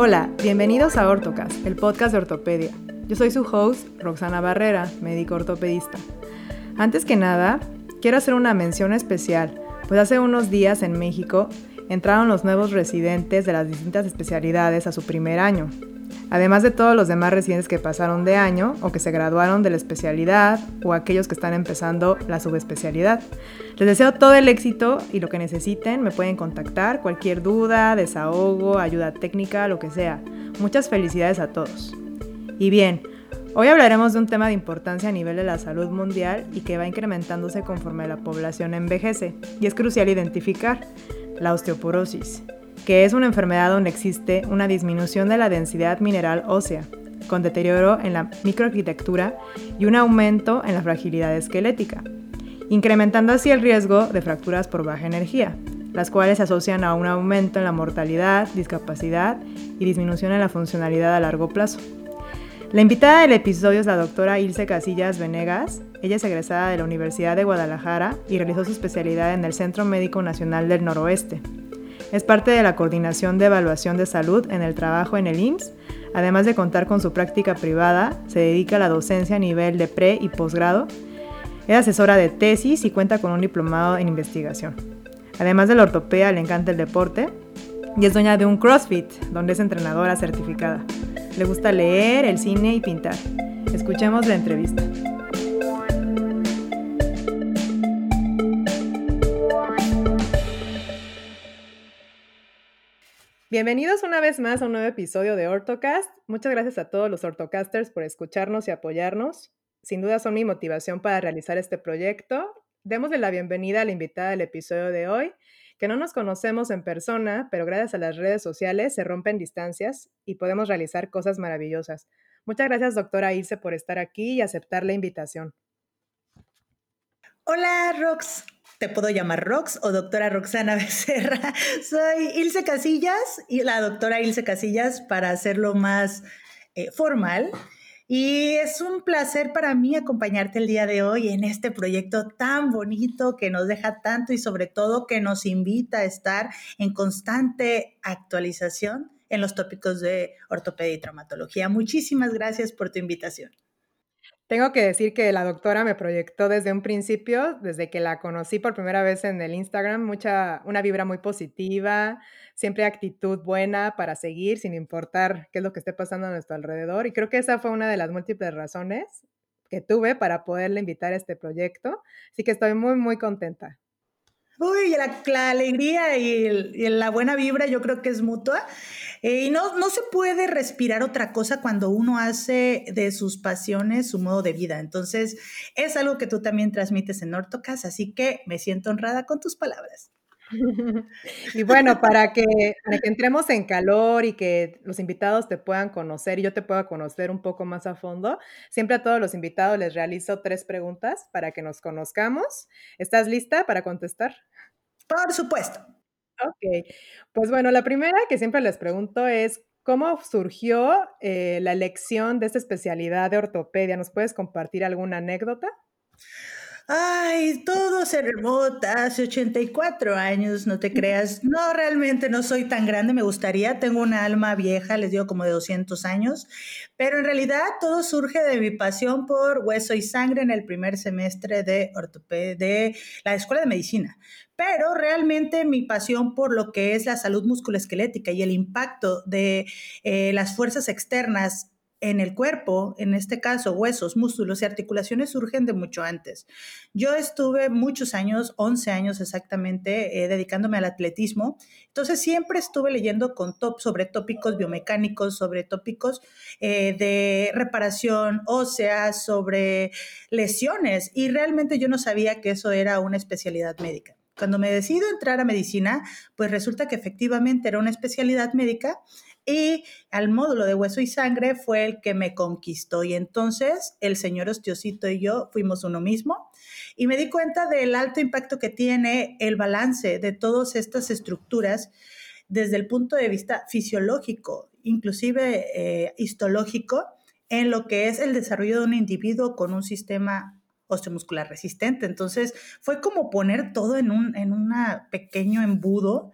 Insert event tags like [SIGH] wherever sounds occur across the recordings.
Hola, bienvenidos a Ortocast, el podcast de ortopedia. Yo soy su host, Roxana Barrera, médico ortopedista. Antes que nada, quiero hacer una mención especial, pues hace unos días en México entraron los nuevos residentes de las distintas especialidades a su primer año, además de todos los demás residentes que pasaron de año o que se graduaron de la especialidad o aquellos que están empezando la subespecialidad. Les deseo todo el éxito y lo que necesiten me pueden contactar, cualquier duda, desahogo, ayuda técnica, lo que sea. Muchas felicidades a todos. Y bien, hoy hablaremos de un tema de importancia a nivel de la salud mundial y que va incrementándose conforme la población envejece, y es crucial identificar la osteoporosis que es una enfermedad donde existe una disminución de la densidad mineral ósea, con deterioro en la microarquitectura y un aumento en la fragilidad esquelética, incrementando así el riesgo de fracturas por baja energía, las cuales se asocian a un aumento en la mortalidad, discapacidad y disminución en la funcionalidad a largo plazo. La invitada del episodio es la doctora Ilse Casillas Venegas. Ella es egresada de la Universidad de Guadalajara y realizó su especialidad en el Centro Médico Nacional del Noroeste, es parte de la Coordinación de Evaluación de Salud en el trabajo en el IMSS. Además de contar con su práctica privada, se dedica a la docencia a nivel de pre y posgrado. Es asesora de tesis y cuenta con un diplomado en investigación. Además de la ortopedia, le encanta el deporte y es dueña de un CrossFit, donde es entrenadora certificada. Le gusta leer, el cine y pintar. Escuchemos la entrevista. Bienvenidos una vez más a un nuevo episodio de Ortocast. Muchas gracias a todos los ortocasters por escucharnos y apoyarnos. Sin duda son mi motivación para realizar este proyecto. Démosle la bienvenida a la invitada del episodio de hoy, que no nos conocemos en persona, pero gracias a las redes sociales se rompen distancias y podemos realizar cosas maravillosas. Muchas gracias, doctora Ilse, por estar aquí y aceptar la invitación. Hola, Rox te puedo llamar Rox o doctora Roxana [LAUGHS] Becerra. Soy Ilse Casillas y la doctora Ilse Casillas para hacerlo más eh, formal. Y es un placer para mí acompañarte el día de hoy en este proyecto tan bonito que nos deja tanto y sobre todo que nos invita a estar en constante actualización en los tópicos de ortopedia y traumatología. Muchísimas gracias por tu invitación. Tengo que decir que la doctora me proyectó desde un principio, desde que la conocí por primera vez en el Instagram, mucha, una vibra muy positiva, siempre actitud buena para seguir sin importar qué es lo que esté pasando a nuestro alrededor. Y creo que esa fue una de las múltiples razones que tuve para poderle invitar a este proyecto. Así que estoy muy, muy contenta. Uy, la, alegría y, la buena vibra yo creo que es mutua. Eh, y no, no se puede respirar otra cosa cuando uno hace de sus pasiones su modo de vida. Entonces, es algo que tú también transmites en Ortocas, así que me siento honrada con tus palabras. Y bueno, para que, para que entremos en calor y que los invitados te puedan conocer y yo te pueda conocer un poco más a fondo, siempre a todos los invitados les realizo tres preguntas para que nos conozcamos. ¿Estás lista para contestar? Por supuesto. Ok, pues bueno, la primera que siempre les pregunto es, ¿cómo surgió eh, la elección de esta especialidad de ortopedia? ¿Nos puedes compartir alguna anécdota? Ay, todo se remota hace 84 años, no te creas. No, realmente no soy tan grande, me gustaría. Tengo una alma vieja, les digo como de 200 años. Pero en realidad todo surge de mi pasión por hueso y sangre en el primer semestre de de la Escuela de Medicina pero realmente mi pasión por lo que es la salud musculoesquelética y el impacto de eh, las fuerzas externas en el cuerpo, en este caso huesos, músculos y articulaciones, surgen de mucho antes. Yo estuve muchos años, 11 años exactamente, eh, dedicándome al atletismo. Entonces siempre estuve leyendo sobre tópicos biomecánicos, sobre tópicos eh, de reparación ósea, sobre lesiones. Y realmente yo no sabía que eso era una especialidad médica. Cuando me decido entrar a medicina, pues resulta que efectivamente era una especialidad médica y al módulo de hueso y sangre fue el que me conquistó. Y entonces el señor Ostiosito y yo fuimos uno mismo y me di cuenta del alto impacto que tiene el balance de todas estas estructuras desde el punto de vista fisiológico, inclusive eh, histológico, en lo que es el desarrollo de un individuo con un sistema osteomuscular resistente. Entonces fue como poner todo en un en pequeño embudo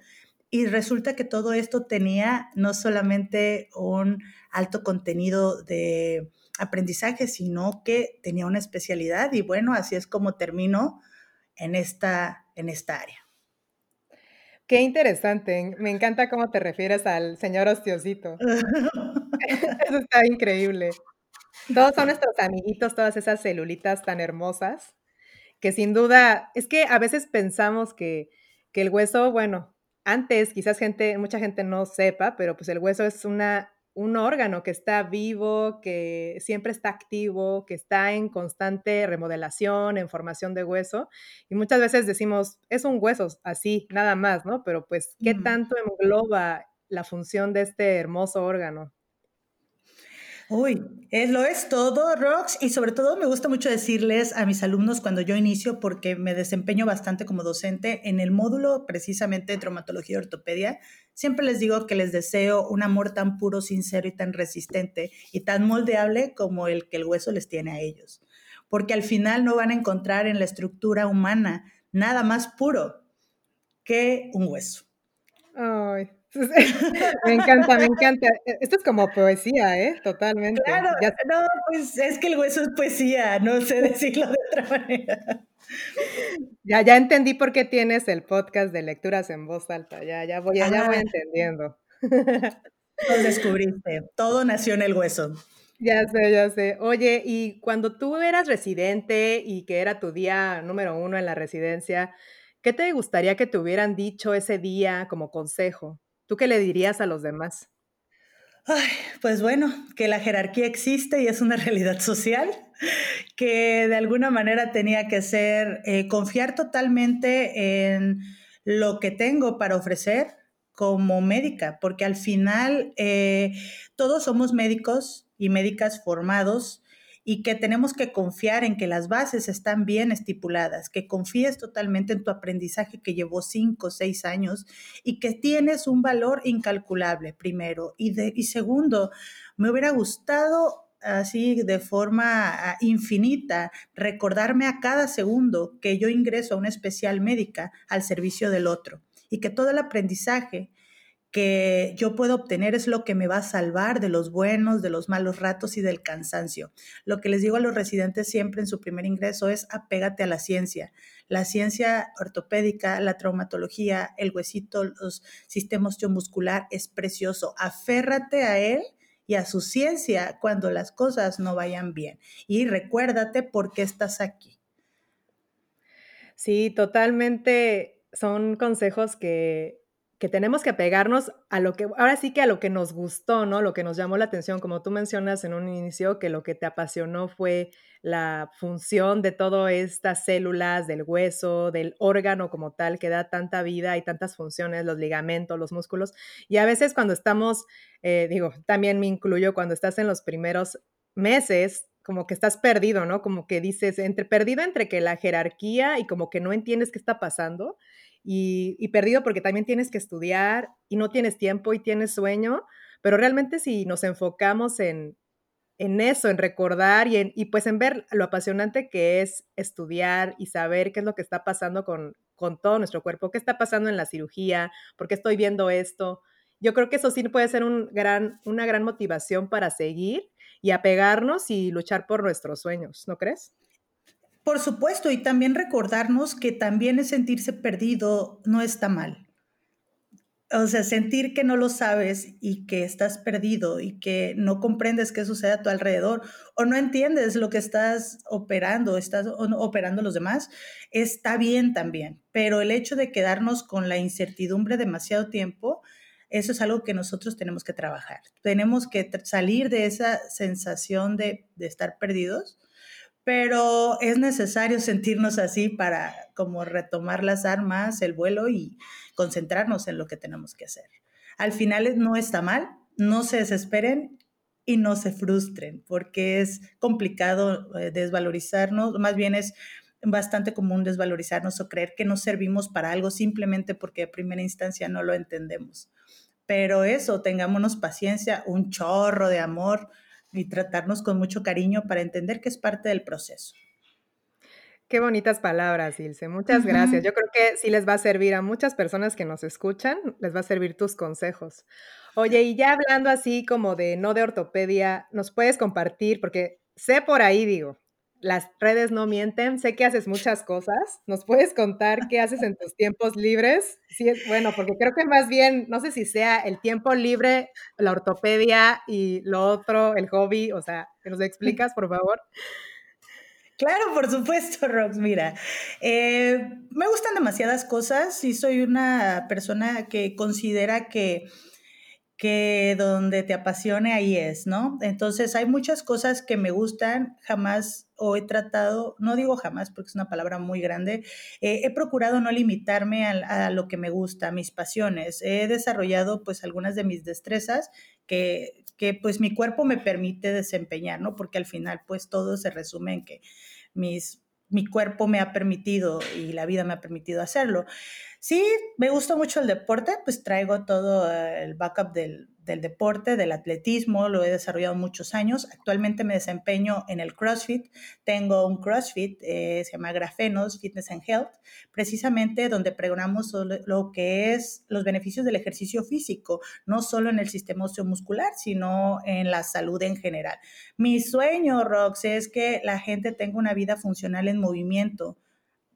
y resulta que todo esto tenía no solamente un alto contenido de aprendizaje, sino que tenía una especialidad y bueno, así es como terminó en esta, en esta área. Qué interesante, me encanta cómo te refieres al señor ostiosito. [LAUGHS] Eso está increíble. Todos son nuestros amiguitos, todas esas celulitas tan hermosas, que sin duda, es que a veces pensamos que, que el hueso, bueno, antes quizás gente, mucha gente no sepa, pero pues el hueso es una, un órgano que está vivo, que siempre está activo, que está en constante remodelación, en formación de hueso. Y muchas veces decimos, es un hueso así, nada más, ¿no? Pero pues, ¿qué tanto engloba la función de este hermoso órgano? Uy, es, lo es todo, Rox, y sobre todo me gusta mucho decirles a mis alumnos cuando yo inicio, porque me desempeño bastante como docente en el módulo precisamente de traumatología y ortopedia, siempre les digo que les deseo un amor tan puro, sincero y tan resistente y tan moldeable como el que el hueso les tiene a ellos, porque al final no van a encontrar en la estructura humana nada más puro que un hueso. Ay, [LAUGHS] me encanta, me encanta. E, esto es como poesía, ¿eh? Totalmente. Claro, no, pues es que el hueso es poesía, no sé decirlo de otra manera. Ya, ya entendí por qué tienes el podcast de lecturas en voz alta. Ya, ya voy, ya, ya voy entendiendo. Lo descubriste. Todo nació en el hueso. Ya sé, ya sé. Oye, y cuando tú eras residente y que era tu día número uno en la residencia, ¿qué te gustaría que te hubieran dicho ese día como consejo? ¿Tú qué le dirías a los demás? Ay, pues bueno, que la jerarquía existe y es una [LAUGHS] realidad social, que de alguna manera tenía que ser eh, confiar totalmente en lo que tengo para ofrecer como médica, porque al final eh, todos somos médicos y médicas formados y que tenemos que confiar en que las bases están bien estipuladas, que confíes totalmente en tu aprendizaje que llevó cinco o seis años y que tienes un valor incalculable, primero. Y, de, y segundo, me hubiera gustado así de forma ah, infinita, recordarme a cada segundo que yo ingreso a una especial médica al servicio del otro y que todo el aprendizaje que yo puedo obtener es lo que me va a salvar de los buenos, de los malos ratos y del cansancio. Lo que les digo a los residentes siempre en su primer ingreso es apégate a la ciencia. La ciencia ortopédica, la traumatología, el huesito, los sistemas muscular es precioso. Aférrate a él y a su ciencia cuando las cosas no vayan bien. Y recuérdate por qué estás aquí. Sí, totalmente son consejos que que tenemos que apegarnos a lo que, ahora sí que a lo que nos gustó, ¿no? Lo que nos llamó la atención, como tú mencionas en un inicio, que lo que te apasionó fue la función de todas estas células, del hueso, del órgano como tal, que da tanta vida y tantas funciones, los ligamentos, los músculos. Y a veces cuando estamos, eh, digo, también me incluyo cuando estás en los primeros meses, como que estás perdido, ¿no? Como que dices, entre perdido entre que la jerarquía y como que no entiendes qué está pasando y, perdido porque también tienes que estudiar y no tienes tiempo y tienes sueño, pero realmente si nos enfocamos en, en eso, en recordar y, en, y pues en ver lo apasionante que es estudiar y saber qué es lo que está pasando con, con todo nuestro cuerpo, qué está pasando en la cirugía, por qué estoy viendo esto. Yo creo que eso sí puede ser un gran, una gran motivación para seguir y apegarnos y luchar por nuestros sueños, ¿no crees? Por supuesto, y también recordarnos que también es sentirse perdido no está mal. O sea, sentir que no lo sabes y que estás perdido y que no comprendes qué sucede a tu alrededor o no entiendes lo que estás operando, estás operando los demás, está bien también. Pero el hecho de quedarnos con la incertidumbre demasiado tiempo, eso es algo que nosotros tenemos que trabajar. Tenemos que salir de esa sensación de, de estar perdidos pero es necesario sentirnos así para como retomar las armas, el vuelo y concentrarnos en lo que tenemos que hacer. Al final no está mal, no se desesperen y no se frustren, porque es complicado eh, desvalorizarnos, más bien es bastante común desvalorizarnos o creer que no servimos para algo simplemente porque de primera instancia no lo entendemos. Pero eso, tengámonos paciencia, un chorro de amor, y tratarnos con mucho cariño para entender que es parte del proceso. Qué bonitas palabras, Ilse. Muchas gracias. Yo creo que sí les va a servir a muchas personas que nos escuchan, les va a servir tus consejos. Oye, y ya hablando así como de no de ortopedia, ¿nos puedes compartir? Porque sé por ahí, digo, las redes no mienten, sé que haces muchas cosas. ¿Nos puedes contar qué haces en tus tiempos libres? Sí, es bueno, porque creo que más bien, no sé si sea el tiempo libre, la ortopedia y lo otro, el hobby, o sea, ¿te nos explicas, por favor? Claro, por supuesto, Rox. Mira, eh, me gustan demasiadas cosas y soy una persona que considera que, que donde te apasione ahí es, ¿no? Entonces hay muchas cosas que me gustan, jamás o he tratado, no digo jamás porque es una palabra muy grande, eh, he procurado no limitarme a, lo que me gusta, a mis pasiones. He desarrollado pues algunas de mis destrezas que, que pues mi cuerpo me permite desempeñar, ¿no? Porque al final pues todo se resume en que mis, mi cuerpo me ha permitido y la vida me ha permitido hacerlo. Sí, me gusta mucho el deporte, pues traigo todo el backup del, del deporte, del atletismo, lo he desarrollado muchos años. Actualmente me desempeño en el CrossFit. Tengo un CrossFit, eh, se llama Grafenos Fitness and Health, precisamente donde pregonamos lo que es los beneficios del ejercicio físico, no solo en el sistema osteomuscular, sino en la salud en general. Mi sueño, Rox, es que la gente tenga una vida funcional en movimiento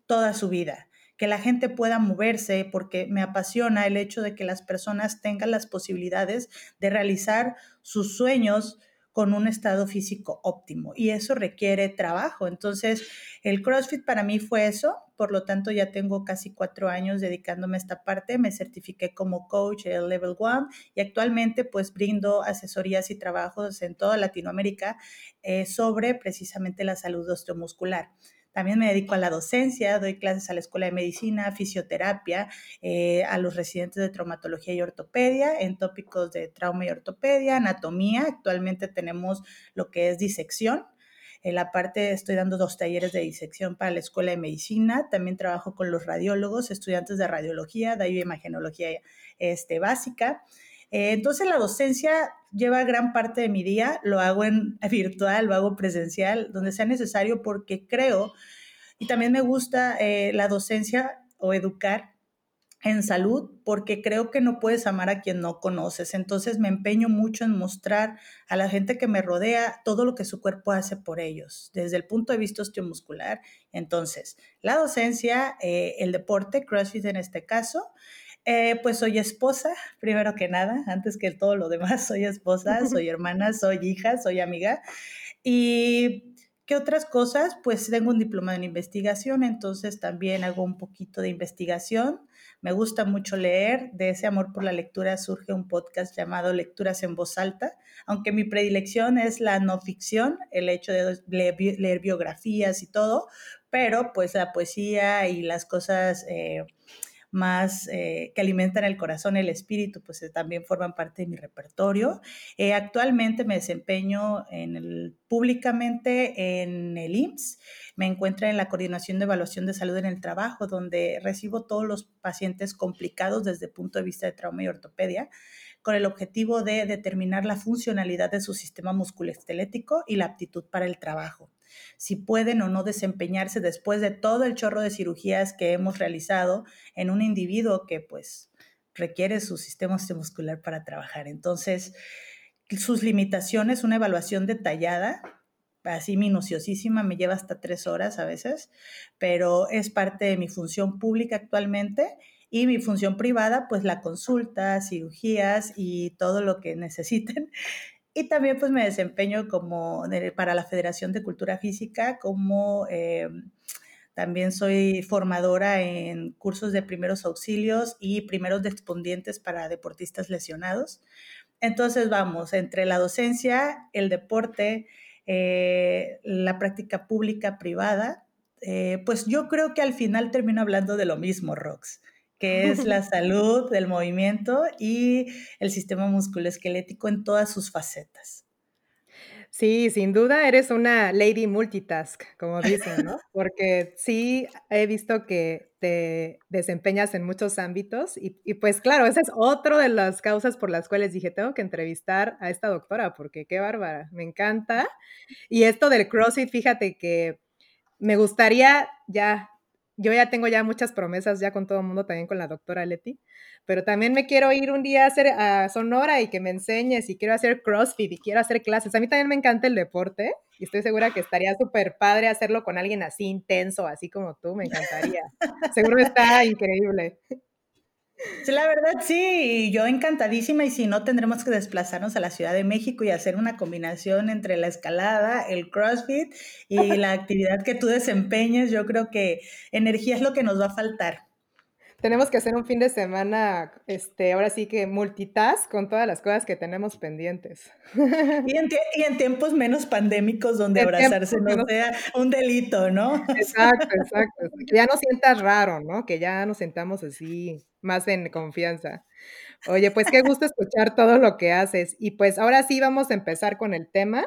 toda su vida que la gente pueda moverse, porque me apasiona el hecho de que las personas tengan las posibilidades de realizar sus sueños con un estado físico óptimo y eso requiere trabajo. Entonces, el CrossFit para mí fue eso, por lo tanto ya tengo casi cuatro años dedicándome a esta parte, me certifiqué como coach el Level One y actualmente pues brindo asesorías y trabajos en toda Latinoamérica eh, sobre precisamente la salud osteomuscular. También me dedico a la docencia, doy clases a la Escuela de Medicina, Fisioterapia, eh, a los residentes de traumatología y ortopedia en tópicos de trauma y ortopedia, anatomía. Actualmente tenemos lo que es disección. En la parte estoy dando dos talleres de disección para la Escuela de Medicina. También trabajo con los radiólogos, estudiantes de radiología, de imagenología este, básica. Eh, entonces la docencia lleva gran parte de mi día, lo hago en [LAUGHS] virtual, lo hago presencial, donde sea necesario porque creo, y también me gusta eh, la docencia o educar en salud porque creo que no puedes amar a quien no conoces. Entonces me empeño mucho en mostrar a la gente que me rodea todo lo que su cuerpo hace por ellos, desde el punto de vista osteomuscular. Entonces, la docencia, eh, el deporte, CrossFit en este caso, eh, pues soy esposa, primero que nada, antes que todo lo demás, [LAUGHS] soy esposa, soy [LAUGHS] hermana, soy hija, soy amiga. Y ¿Qué otras cosas? Pues tengo un diploma en investigación, entonces también hago un poquito de investigación. Me gusta mucho leer. De ese amor por la lectura surge un podcast llamado Lecturas en Voz Alta, aunque mi predilección es la no ficción, el hecho de leer, biografías y todo, pero pues la poesía y las cosas... Eh, más eh, que alimentan el corazón, el espíritu, pues eh, también forman parte de mi repertorio. Eh, actualmente me desempeño en el, públicamente en el IMSS. Me encuentro en la Coordinación de Evaluación de Salud en el Trabajo, donde recibo todos los pacientes complicados desde el punto de vista de trauma y ortopedia con el objetivo de determinar la funcionalidad de su sistema musculoesquelético y la aptitud para el trabajo si pueden o no desempeñarse después de todo el chorro de cirugías que hemos realizado en un individuo que pues requiere su sistema muscular para trabajar. Entonces, sus limitaciones, una evaluación detallada, así minuciosísima, me lleva hasta tres horas a veces, pero es parte de mi función pública actualmente y mi función privada, pues la consulta, cirugías y todo lo que necesiten. Y también pues me desempeño como para la Federación de Cultura Física, como eh, también soy formadora en cursos de primeros auxilios y primeros respondientes para deportistas lesionados. Entonces vamos, entre la docencia, el deporte, eh, la práctica pública, privada, eh, pues yo creo que al final termino hablando de lo mismo, Rox que es la [LAUGHS] salud del movimiento y el sistema musculoesquelético en todas sus facetas. Sí, sin duda eres una lady multitask, como dicen, ¿no? [LAUGHS] Porque sí he visto que te desempeñas en muchos ámbitos y, y, pues claro, esa es otra de las causas por las cuales dije, tengo que entrevistar a esta doctora porque qué bárbara, me encanta. Y esto del CrossFit, fíjate que me gustaría ya, yo ya tengo ya muchas promesas ya con todo el mundo, también con la doctora Leti, pero también me quiero ir un día a hacer a Sonora y que me enseñes y quiero hacer CrossFit y quiero hacer clases. A mí también me encanta el deporte y estoy segura que estaría súper padre hacerlo con alguien así intenso, así como tú, me encantaría. Seguro está increíble. Sí, la verdad sí, yo encantadísima y si no tendremos que desplazarnos a la Ciudad de México y hacer una combinación entre la escalada, el CrossFit y la actividad que tú desempeñes, yo creo que energía es lo que nos va a faltar tenemos que hacer un fin de semana, este, ahora sí que multitask con todas las cosas que tenemos pendientes. [LAUGHS] Y en, tiempos menos pandémicos donde abrazarse no sea un delito, ¿no? Exacto, exacto. [LAUGHS] Que ya no sientas raro, ¿no? Que ya nos sentamos así, más en confianza. Oye, pues qué gusto escuchar todo lo que haces. Y pues ahora sí vamos a empezar con el tema.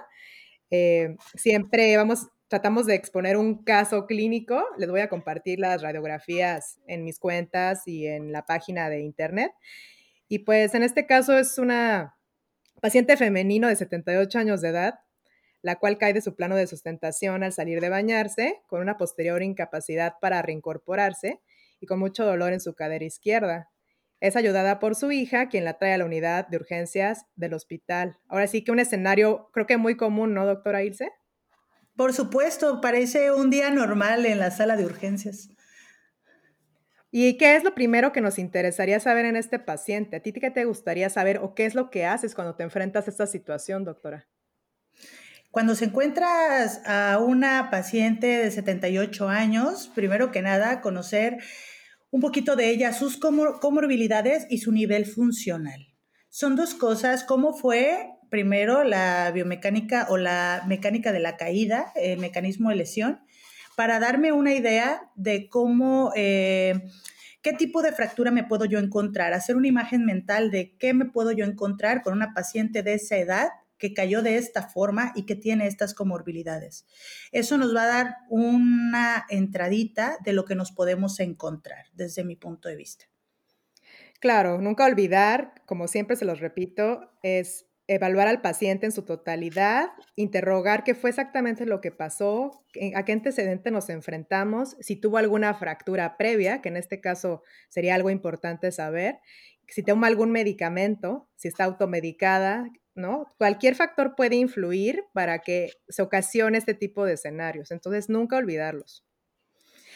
Eh, siempre vamos tratamos de exponer un caso clínico. Les voy a compartir las radiografías en mis cuentas y en la página de internet. Y pues en este caso es una paciente femenino de 78 años de edad, la cual cae de su plano de sustentación al salir de bañarse, con una posterior incapacidad para reincorporarse y con mucho dolor en su cadera izquierda. Es ayudada por su hija, quien la trae a la unidad de urgencias del hospital. Ahora sí que un escenario creo que muy común, ¿no, doctora Ilse? Por supuesto, parece un día normal en la sala de urgencias. ¿Y qué es lo primero que nos interesaría saber en este paciente? ¿A ti qué te gustaría saber o qué es lo que haces cuando te enfrentas a esta situación, doctora? Cuando se encuentras a una paciente de 78 años, primero que nada, conocer un poquito de ella, sus comorbilidades y su nivel funcional. Son dos cosas, cómo fue primero la biomecánica o la mecánica de la caída, el mecanismo de lesión, para darme una idea de cómo, eh, qué tipo de fractura me puedo yo encontrar, hacer una imagen mental de qué me puedo yo encontrar con una paciente de esa edad que cayó de esta forma y que tiene estas comorbilidades. Eso nos va a dar una entradita de lo que nos podemos encontrar desde mi punto de vista. Claro, nunca olvidar, como siempre se los repito, es evaluar al paciente en su totalidad, interrogar qué fue exactamente lo que pasó, a qué antecedente nos enfrentamos, si tuvo alguna fractura previa, que en este caso sería algo importante saber, si toma algún medicamento, si está automedicada, ¿no? Cualquier factor puede influir para que se ocasione este tipo de escenarios, entonces nunca olvidarlos.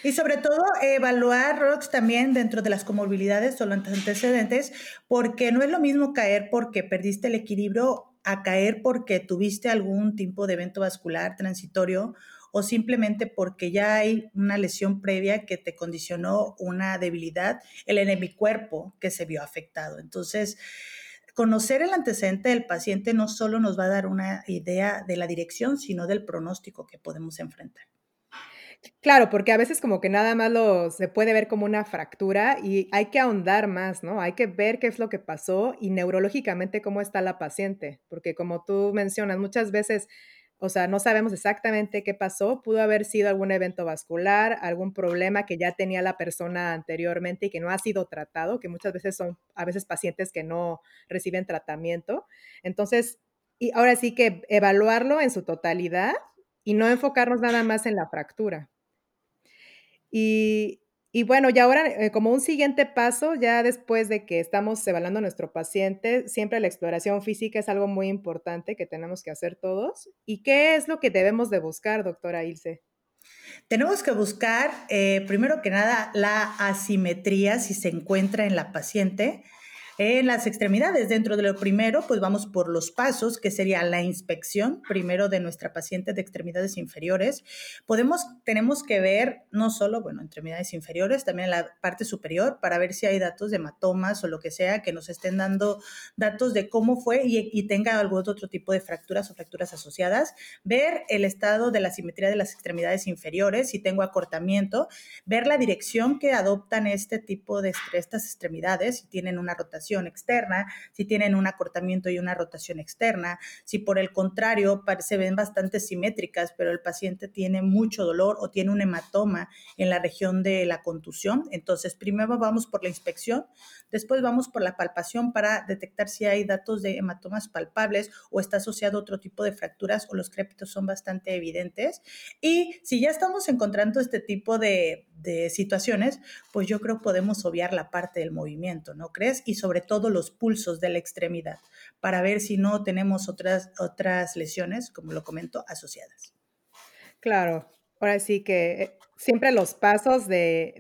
Y sobre todo evaluar, Rox, también dentro de las comorbilidades o los antecedentes, porque no es lo mismo caer porque perdiste el equilibrio a caer porque tuviste algún tipo de evento vascular transitorio o simplemente porque ya hay una lesión previa que te condicionó una debilidad en mi cuerpo que se vio afectado. Entonces, conocer el antecedente del paciente no solo nos va a dar una idea de la dirección, sino del pronóstico que podemos enfrentar. Claro, porque a veces como que nada más lo se puede ver como una fractura y hay que ahondar más, ¿no? Hay que ver qué es lo que pasó y neurológicamente cómo está la paciente, porque como tú mencionas, muchas veces, o sea, no sabemos exactamente qué pasó, pudo haber sido algún evento vascular, algún problema que ya tenía la persona anteriormente y que no ha sido tratado, que muchas veces son a veces pacientes que no reciben tratamiento. Entonces, y ahora sí que evaluarlo en su totalidad y no enfocarnos nada más en la fractura. Y, bueno, y ahora eh, como un siguiente paso, ya después de que estamos evaluando a nuestro paciente, siempre la exploración física es algo muy importante que tenemos que hacer todos. ¿Y qué es lo que debemos de buscar, doctora Ilse? Tenemos que buscar, eh, primero que nada, la asimetría si se encuentra en la paciente en las extremidades, dentro de lo primero, pues vamos por los pasos, que sería la inspección primero de nuestra paciente de extremidades inferiores. Podemos, tenemos que ver no solo, bueno, extremidades inferiores, también la parte superior para ver si hay datos de hematomas o lo que sea que nos estén dando datos de cómo fue y, y tenga algún otro tipo de fracturas o fracturas asociadas. Ver el estado de la simetría de las extremidades inferiores, si tengo acortamiento, ver la dirección que adoptan este tipo de estas extremidades, si tienen una rotación externa, si tienen un acortamiento y una rotación externa, si por el contrario se ven bastante simétricas, pero el paciente tiene mucho dolor o tiene un hematoma en la región de la contusión. Entonces, primero vamos por la inspección, después vamos por la palpación para detectar si hay datos de hematomas palpables o está asociado a otro tipo de fracturas o los crépitos son bastante evidentes. Y si ya estamos encontrando este tipo de, situaciones, pues yo creo podemos obviar la parte del movimiento, ¿no crees? Y sobre todo los pulsos de la extremidad para ver si no tenemos otras, otras lesiones, como lo comento, asociadas. Claro, ahora sí que eh, siempre los pasos de,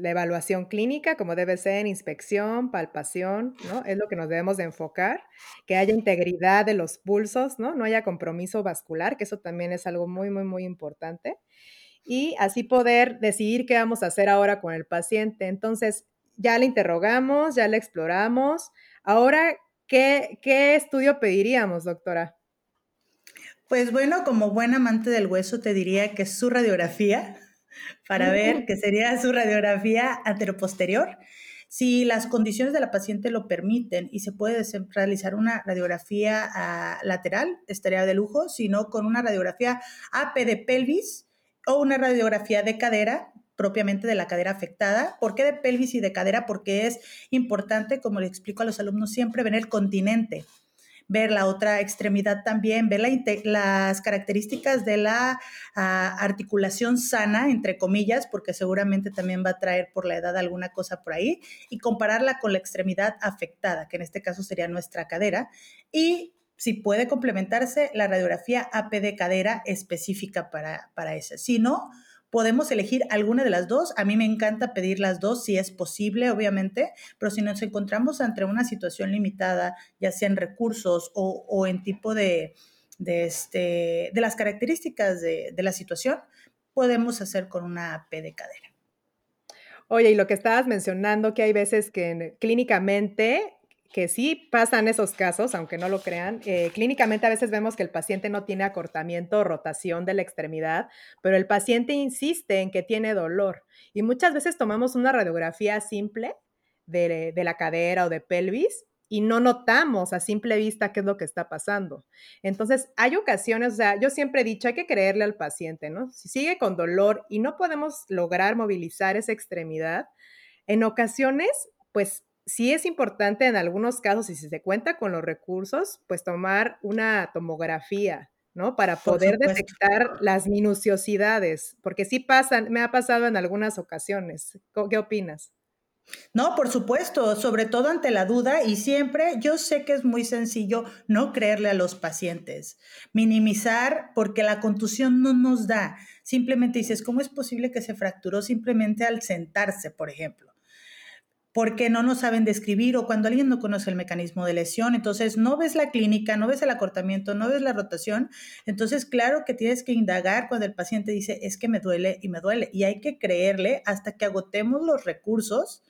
la evaluación clínica, como debe ser inspección, palpación, ¿no? Es lo que nos debemos de enfocar, que haya integridad de los pulsos, ¿no? No haya compromiso vascular, que eso también es algo muy, muy, muy importante. Y así poder decidir qué vamos a hacer ahora con el paciente. Entonces, ya le interrogamos, ya le exploramos. Ahora, ¿qué, qué estudio pediríamos, doctora? Pues bueno, como buen amante del hueso, te diría que su radiografía, para ver qué sería su radiografía anteroposterior. Si las condiciones de la paciente lo permiten y se puede realizar una radiografía ah, lateral, estaría de lujo, sino con una radiografía AP de pelvis o una radiografía de cadera, propiamente de la cadera afectada. ¿Por qué de pelvis y de cadera? Porque es importante, como le explico a los alumnos siempre, ver el continente ver la otra extremidad también, ver las características de la ah, articulación sana, entre comillas, porque seguramente también va a traer por la edad alguna cosa por ahí, y compararla con la extremidad afectada, que en este caso sería nuestra cadera, y si puede complementarse la radiografía AP de cadera específica para, para esa. Si no, podemos elegir alguna de las dos. A mí me encanta pedir las dos si es posible, obviamente, pero si nos encontramos ante una situación limitada, ya sea en recursos o, en tipo de, este, de las características de, de la situación, podemos hacer con una P de cadera. Oye, y lo que estabas mencionando, que hay veces que clínicamente que sí pasan esos casos, aunque no lo crean. Eh, clínicamente a veces vemos que el paciente no tiene acortamiento o rotación de la extremidad, pero el paciente insiste en que tiene dolor. Y muchas veces tomamos una radiografía simple de, de la cadera o de pelvis y no notamos a simple vista qué es lo que está pasando. Entonces, hay ocasiones, o sea, yo siempre he dicho, hay que creerle al paciente, ¿no? Si sigue con dolor y no podemos lograr movilizar esa extremidad, en ocasiones, pues sí es importante en algunos casos, y si se cuenta con los recursos, pues tomar una tomografía, ¿no? Para poder detectar las minuciosidades, porque sí pasan, me ha pasado en algunas ocasiones. ¿Qué opinas? No, por supuesto, sobre todo ante la duda y siempre yo sé que es muy sencillo no creerle a los pacientes, minimizar porque la contusión no nos da. Simplemente dices, ¿cómo es posible que se fracturó simplemente al sentarse, por ejemplo? Porque no nos saben describir o cuando alguien no conoce el mecanismo de lesión, entonces no ves la clínica, no ves el acortamiento, no ves la rotación, entonces claro que tienes que indagar cuando el paciente dice es que me duele y me duele y hay que creerle hasta que agotemos los recursos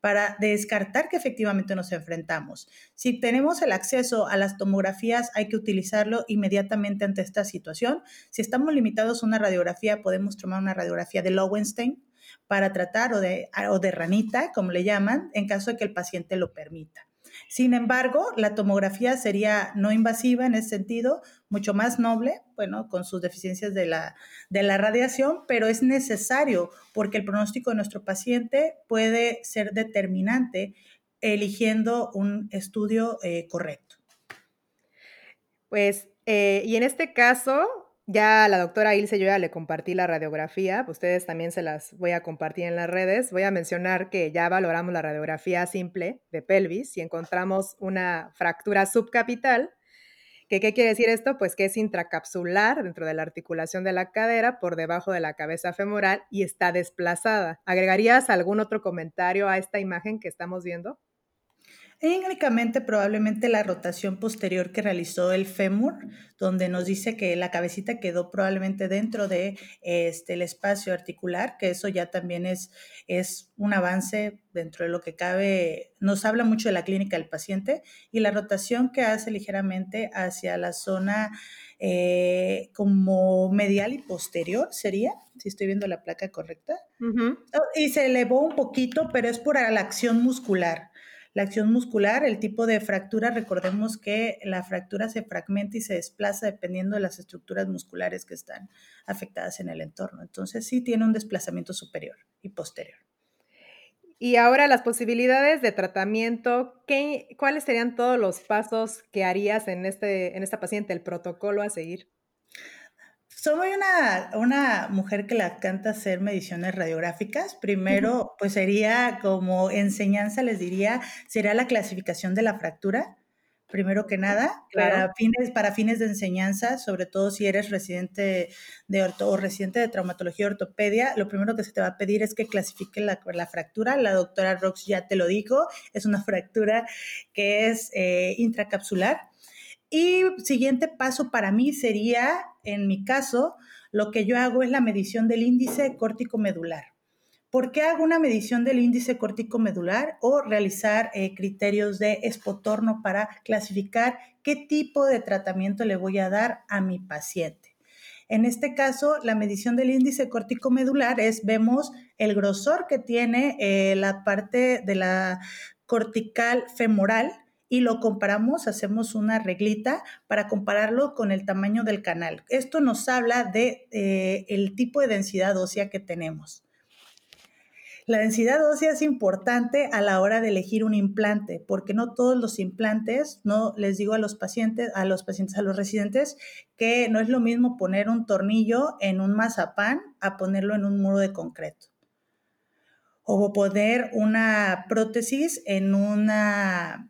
para descartar que efectivamente nos enfrentamos. Si tenemos el acceso a las tomografías, hay que utilizarlo inmediatamente ante esta situación. Si estamos limitados a una radiografía, podemos tomar una radiografía de Lowenstein, para tratar o de, o de ranita, como le llaman, en caso de que el paciente lo permita. Sin embargo, la tomografía sería no invasiva en ese sentido, mucho más noble, bueno, con sus deficiencias de la, de la radiación, pero es necesario porque el pronóstico de nuestro paciente puede ser determinante eligiendo un estudio eh, correcto. Pues, eh, y en este caso, ya la doctora Ilse, yo ya le compartí la radiografía, ustedes también se las voy a compartir en las redes. Voy a mencionar que ya valoramos la radiografía simple de pelvis y encontramos una fractura subcapital. ¿Qué, ¿Qué quiere decir esto? Pues que es intracapsular dentro de la articulación de la cadera por debajo de la cabeza femoral y está desplazada. ¿Agregarías algún otro comentario a esta imagen que estamos viendo? Técnicamente, probablemente la rotación posterior que realizó el fémur, donde nos dice que la cabecita quedó probablemente dentro de este, el espacio articular, que eso ya también es, es un avance dentro de lo que cabe, nos habla mucho de la clínica del paciente, y la rotación que hace ligeramente hacia la zona eh, como medial y posterior, sería, si estoy viendo la placa correcta, y se elevó un poquito, pero es por la acción muscular La acción muscular, el tipo de fractura, recordemos que la fractura se fragmenta y se desplaza dependiendo de las estructuras musculares que están afectadas en el entorno. Entonces sí tiene un desplazamiento superior y posterior. Y ahora las posibilidades de tratamiento, ¿qué, ¿cuáles serían todos los pasos que harías en, este, en esta paciente, el protocolo a seguir? Soy una, una mujer que le encanta hacer mediciones radiográficas. Primero, pues sería como enseñanza, les diría, sería la clasificación de la fractura. Primero que nada, para, fines, para fines de enseñanza, sobre todo si eres residente de orto, o residente de traumatología y ortopedia, lo primero que se te va a pedir es que clasifique la, la fractura. La doctora Rox ya te lo dijo, es una fractura que es eh, intracapsular y siguiente paso para mí sería, en mi caso, lo que yo hago es la medición del índice córtico medular. ¿Por qué hago una medición del índice córtico medular o realizar eh, criterios de espotorno para clasificar qué tipo de tratamiento le voy a dar a mi paciente? En este caso, la medición del índice córtico medular es, vemos el grosor que tiene eh, la parte de la cortical femoral, y lo comparamos, hacemos una reglita para compararlo con el tamaño del canal. Esto nos habla de eh, el tipo de densidad ósea que tenemos. La densidad ósea es importante a la hora de elegir un implante, porque no todos los implantes, no les digo a los pacientes, a los pacientes, a los residentes, que no es lo mismo poner un tornillo en un mazapán a ponerlo en un muro de concreto. O poner una prótesis en una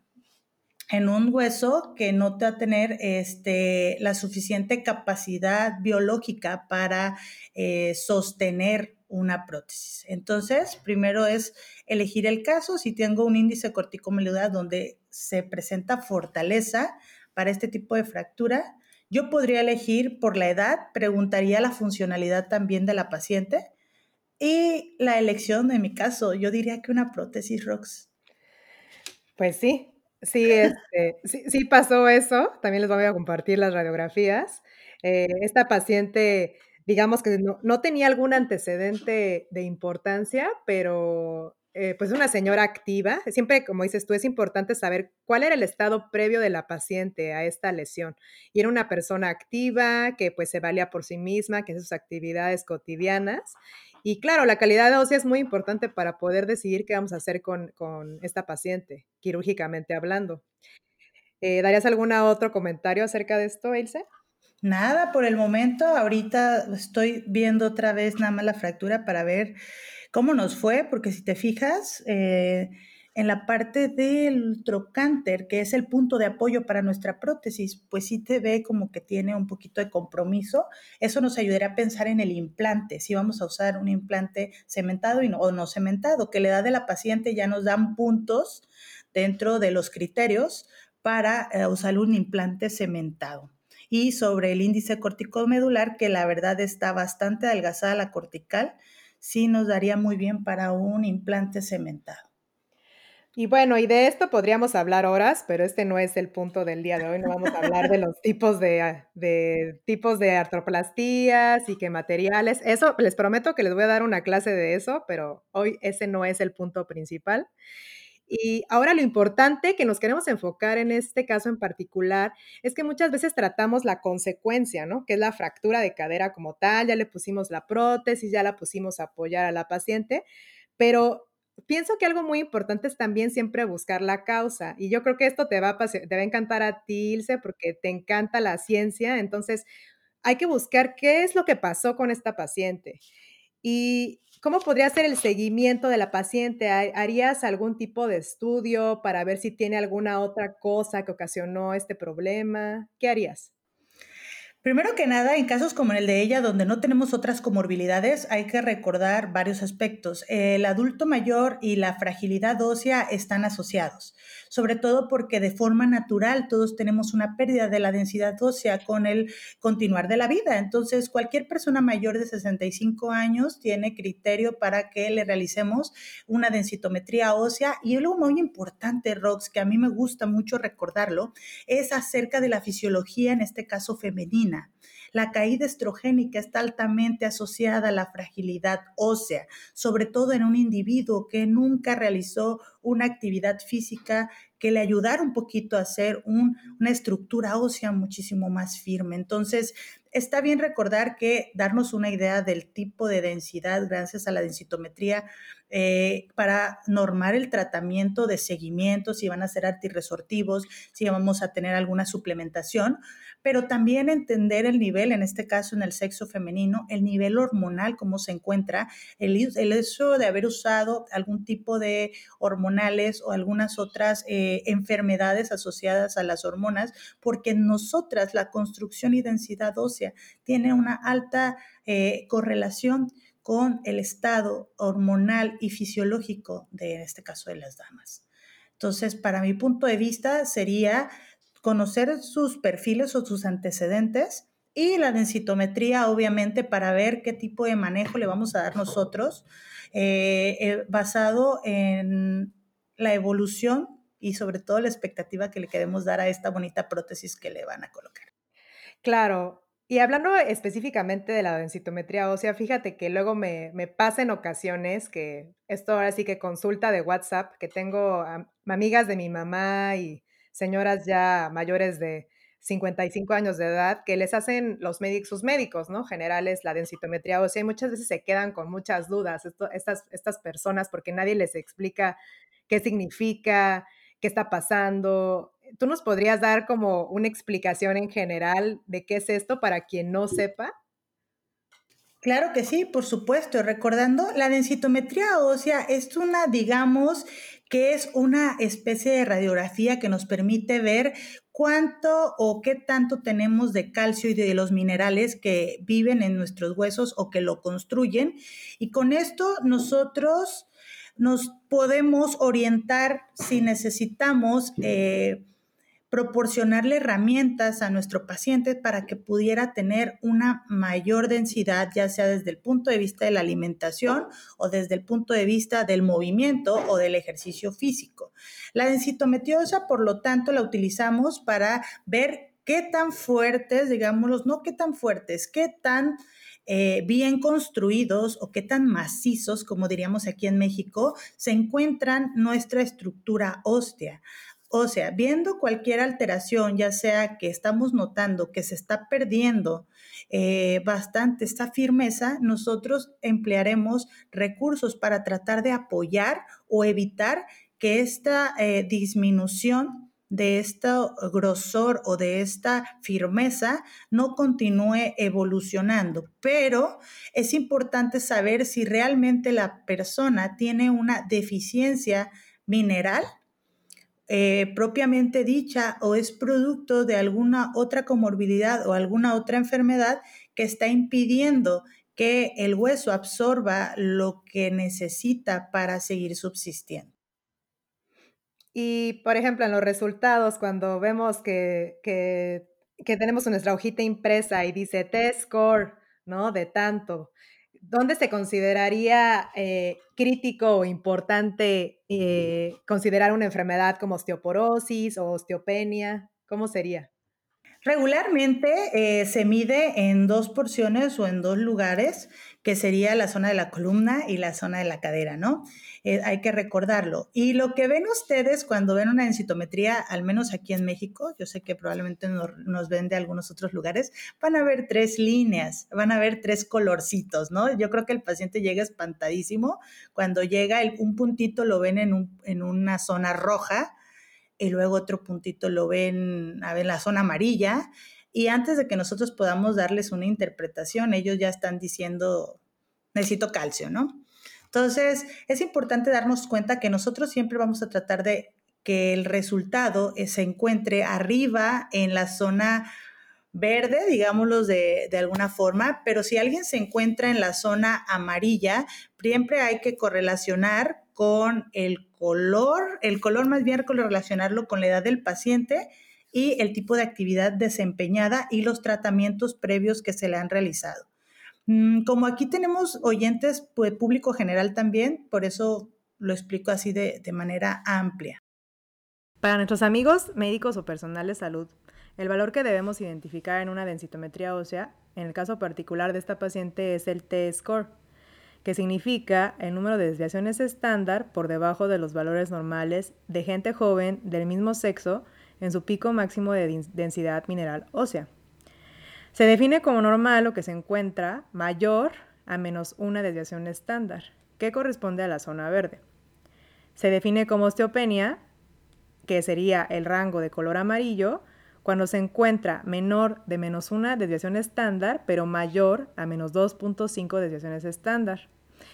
en un hueso que no te va a tener este, la suficiente capacidad biológica para eh, sostener una prótesis. Entonces, primero es elegir el caso. Si tengo un índice corticomedular donde se presenta fortaleza para este tipo de fractura, yo podría elegir por la edad, preguntaría la funcionalidad también de la paciente y la elección de mi caso. Yo diría que una prótesis ROX. Pues sí, Sí, este, sí, sí pasó eso. También les voy a compartir las radiografías. Eh, esta paciente, digamos que no, no, tenía algún antecedente de importancia, pero eh, pues una señora activa. Siempre, como dices tú, es importante saber cuál era el estado previo de la paciente a esta lesión. Y era una persona activa, que pues se valía por sí misma, que hace sus actividades cotidianas y claro, la calidad de ósea es muy importante para poder decidir qué vamos a hacer con, esta paciente, quirúrgicamente hablando. Eh, ¿Darías algún otro comentario acerca de esto, Ilse? Nada, por el momento, ahorita estoy viendo otra vez nada más la fractura para ver cómo nos fue, porque si te fijas, eh, en la parte del trocánter, que es el punto de apoyo para nuestra prótesis, pues sí te ve como que tiene un poquito de compromiso. Eso nos ayudará a pensar en el implante, si vamos a usar un implante cementado y no, o no cementado, que la edad de la paciente ya nos dan puntos dentro de los criterios para eh, usar un implante cementado. Y sobre el índice corticomedular, que la verdad está bastante adelgazada la cortical, sí nos daría muy bien para un implante cementado. Y bueno, y de esto podríamos hablar horas, pero este no es el punto del día de hoy. No vamos a hablar de los tipos de, ah, de tipos de artroplastías y qué materiales. Eso les prometo que les voy a dar una clase de eso, pero hoy ese no es el punto principal. Y ahora lo importante que nos queremos enfocar en este caso en particular es que muchas veces tratamos la consecuencia, ¿no? Que es la fractura de cadera como tal, ya le pusimos la prótesis, ya la pusimos a apoyar a la paciente, pero pienso que algo muy importante es también siempre buscar la causa. Y yo creo que esto te va a, te va a encantar a ti, Ilse, porque te encanta la ciencia. Entonces, hay que buscar qué es lo que pasó con esta paciente. Y ¿Cómo podría ser el seguimiento de la paciente? ¿Harías algún tipo de estudio para ver si tiene alguna otra cosa que ocasionó este problema? ¿Qué harías? Primero que nada, en casos como el de ella, donde no tenemos otras comorbilidades, hay que recordar varios aspectos. El adulto mayor y la fragilidad ósea están asociados, sobre todo porque de forma natural todos tenemos una pérdida de la densidad ósea con el continuar de la vida. Entonces, cualquier persona mayor de 65 años tiene criterio para que le realicemos una densitometría ósea. Y algo muy importante, Rox, que a mí me gusta mucho recordarlo, es acerca de la fisiología, en este caso femenina La caída estrogénica está altamente asociada a la fragilidad ósea, sobre todo en un individuo que nunca realizó una actividad física que le ayudara un poquito a hacer una estructura ósea muchísimo más firme. Entonces, está bien recordar que darnos una idea del tipo de densidad gracias a la densitometría eh, para normar el tratamiento de seguimiento, si van a ser antirresortivos, si vamos a tener alguna suplementación, pero también entender el nivel, en este caso en el sexo femenino, el nivel hormonal, cómo se encuentra, el, hecho de haber usado algún tipo de hormonales o algunas otras eh, enfermedades asociadas a las hormonas, porque nosotras la construcción y densidad ósea tiene una alta eh, correlación con el estado hormonal y fisiológico de, en este caso, de las damas. Entonces, para mi punto de vista, sería conocer sus perfiles o sus antecedentes y la densitometría, obviamente, para ver qué tipo de manejo le vamos a dar nosotros, eh, eh, basado en la evolución y sobre todo la expectativa que le queremos dar a esta bonita prótesis que le van a colocar. Claro, y hablando específicamente de la densitometría ósea, fíjate que luego me, me, pasa en ocasiones que esto ahora sí que consulta de WhatsApp, que tengo amigas de mi mamá y señoras ya mayores de 55 años de edad que les hacen los médicos, sus médicos, ¿no? Generales, la densitometría ósea y muchas veces se quedan con muchas dudas estas, estas personas porque nadie les explica qué significa, qué está pasando. ¿Tú nos podrías dar como una explicación en general de qué es esto para quien no sepa? Claro que sí, por supuesto. Recordando, la densitometría ósea es una, digamos, que es una especie de radiografía que nos permite ver cuánto o qué tanto tenemos de calcio y de los minerales que viven en nuestros huesos o que lo construyen. Y con esto nosotros nos podemos orientar si necesitamos eh, proporcionarle herramientas a nuestro paciente para que pudiera tener una mayor densidad, ya sea desde el punto de vista de la alimentación o desde el punto de vista del movimiento o del ejercicio físico. La densitometriosa, por lo tanto, la utilizamos para ver qué tan fuertes, digámoslo, no qué tan fuertes, qué tan eh, bien construidos o qué tan macizos, como diríamos aquí en México, se encuentran nuestra estructura ósea. O sea, viendo cualquier alteración, ya sea que estamos notando que se está perdiendo eh, bastante esta firmeza, nosotros emplearemos recursos para tratar de apoyar o evitar que esta eh, disminución de este grosor o de esta firmeza no continúe evolucionando. Pero es importante saber si realmente la persona tiene una deficiencia mineral eh, propiamente dicha o es producto de alguna otra comorbilidad o alguna otra enfermedad que está impidiendo que el hueso absorba lo que necesita para seguir subsistiendo. Y, por ejemplo, en los resultados, cuando vemos que, que, que tenemos nuestra hojita impresa y dice test score, ¿no? De tanto, ¿dónde se consideraría eh, crítico o importante eh, considerar una enfermedad como osteoporosis o osteopenia? ¿Cómo sería? Regularmente eh, se mide en dos porciones o en dos lugares, que sería la zona de la columna y la zona de la cadera, ¿no? Eh, hay que recordarlo. Y lo que ven ustedes cuando ven una densitometría, al menos aquí en México, yo sé que probablemente nos, ven de algunos otros lugares, van a ver tres líneas, van a ver tres colorcitos, ¿no? Yo creo que el paciente llega espantadísimo. Cuando llega un puntito lo ven en, en una zona roja, y luego otro puntito lo ven a ver la zona amarilla. Y antes de que nosotros podamos darles una interpretación, ellos ya están diciendo, necesito calcio, ¿no? Entonces, es importante darnos cuenta que nosotros siempre vamos a tratar de que el resultado eh, se encuentre arriba en la zona verde, digámoslo de, de, alguna forma, pero si alguien se encuentra en la zona amarilla, siempre hay que correlacionar con el color, el color más bien relacionarlo con la edad del paciente y el tipo de actividad desempeñada y los tratamientos previos que se le han realizado. Mm, como aquí tenemos oyentes pues, público general también, por eso lo explico así de, de manera amplia. Para nuestros amigos médicos o personal de salud, El valor que debemos identificar en una densitometría ósea, en el caso particular de esta paciente, es el T-score, que significa el número de desviaciones estándar por debajo de los valores normales de gente joven del mismo sexo en su pico máximo de densidad mineral ósea. Se define como normal lo que se encuentra mayor a menos una desviación estándar, que corresponde a la zona verde. Se define como osteopenia, que sería el rango de color amarillo, cuando se encuentra menor de menos una desviación estándar, pero mayor a menos 2.5 desviaciones estándar.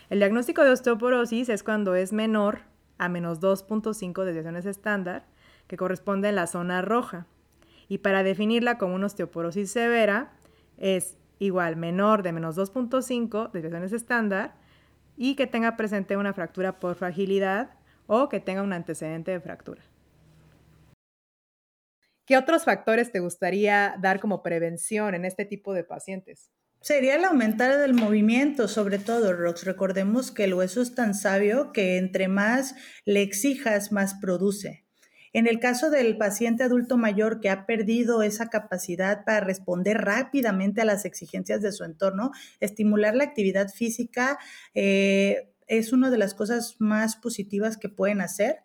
El diagnóstico de osteoporosis es cuando es menor a menos 2.5 desviaciones estándar, que corresponde a la zona roja. Y para definirla como una osteoporosis severa, es igual menor de menos 2.5 desviaciones estándar y que tenga presente una fractura por fragilidad o que tenga un antecedente de fractura. ¿Qué otros factores te gustaría dar como prevención en este tipo de pacientes? Sería el aumentar del movimiento, sobre todo, Rox. Recordemos que el hueso es tan sabio que entre más le exijas, más produce. En el caso del paciente adulto mayor que ha perdido esa capacidad para responder rápidamente a las exigencias de su entorno, estimular la actividad física eh, es una de las cosas más positivas que pueden hacer.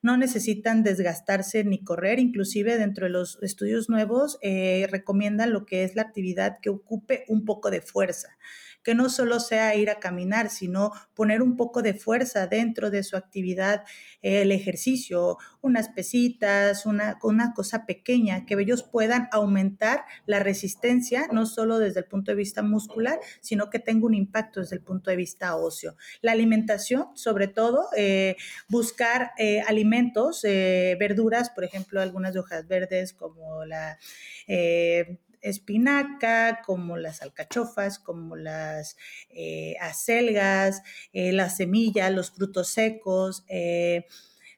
No necesitan desgastarse ni correr, inclusive dentro de los estudios nuevos eh, recomiendan lo que es la actividad que ocupe un poco de fuerza que no solo sea ir a caminar, sino poner un poco de fuerza dentro de su actividad, el ejercicio, unas pesitas, una, una cosa pequeña, que ellos puedan aumentar la resistencia, no solo desde el punto de vista muscular, sino que tenga un impacto desde el punto de vista óseo. La alimentación, sobre todo, eh, buscar eh, alimentos, eh, verduras, por ejemplo, algunas hojas verdes como la espinaca, como las alcachofas, como las eh, acelgas, eh, las semillas, los frutos secos, eh,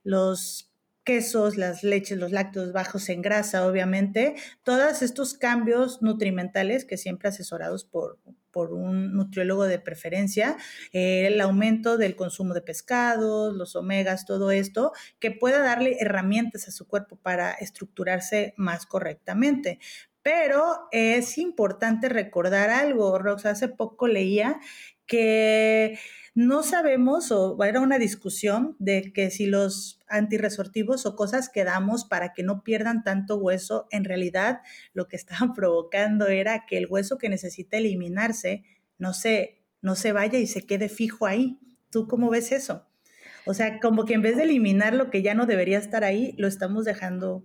los quesos, las leches, los lácteos bajos en grasa, obviamente, todos estos cambios nutrimentales que siempre asesorados por, por un nutriólogo de preferencia, el aumento del consumo de pescados, los omegas, todo esto, que pueda darle herramientas a su cuerpo para estructurarse más correctamente. Pero es importante recordar algo, Rox. Hace poco leía que no sabemos, o era una discusión de que si los antirresortivos o cosas que damos para que no pierdan tanto hueso, en realidad lo que estaban [LAUGHS] provocando era que el hueso que necesita eliminarse no se, no se vaya y se quede fijo ahí. ¿Tú cómo ves eso? O sea, como que en vez de eliminar lo que ya no debería estar ahí, lo estamos dejando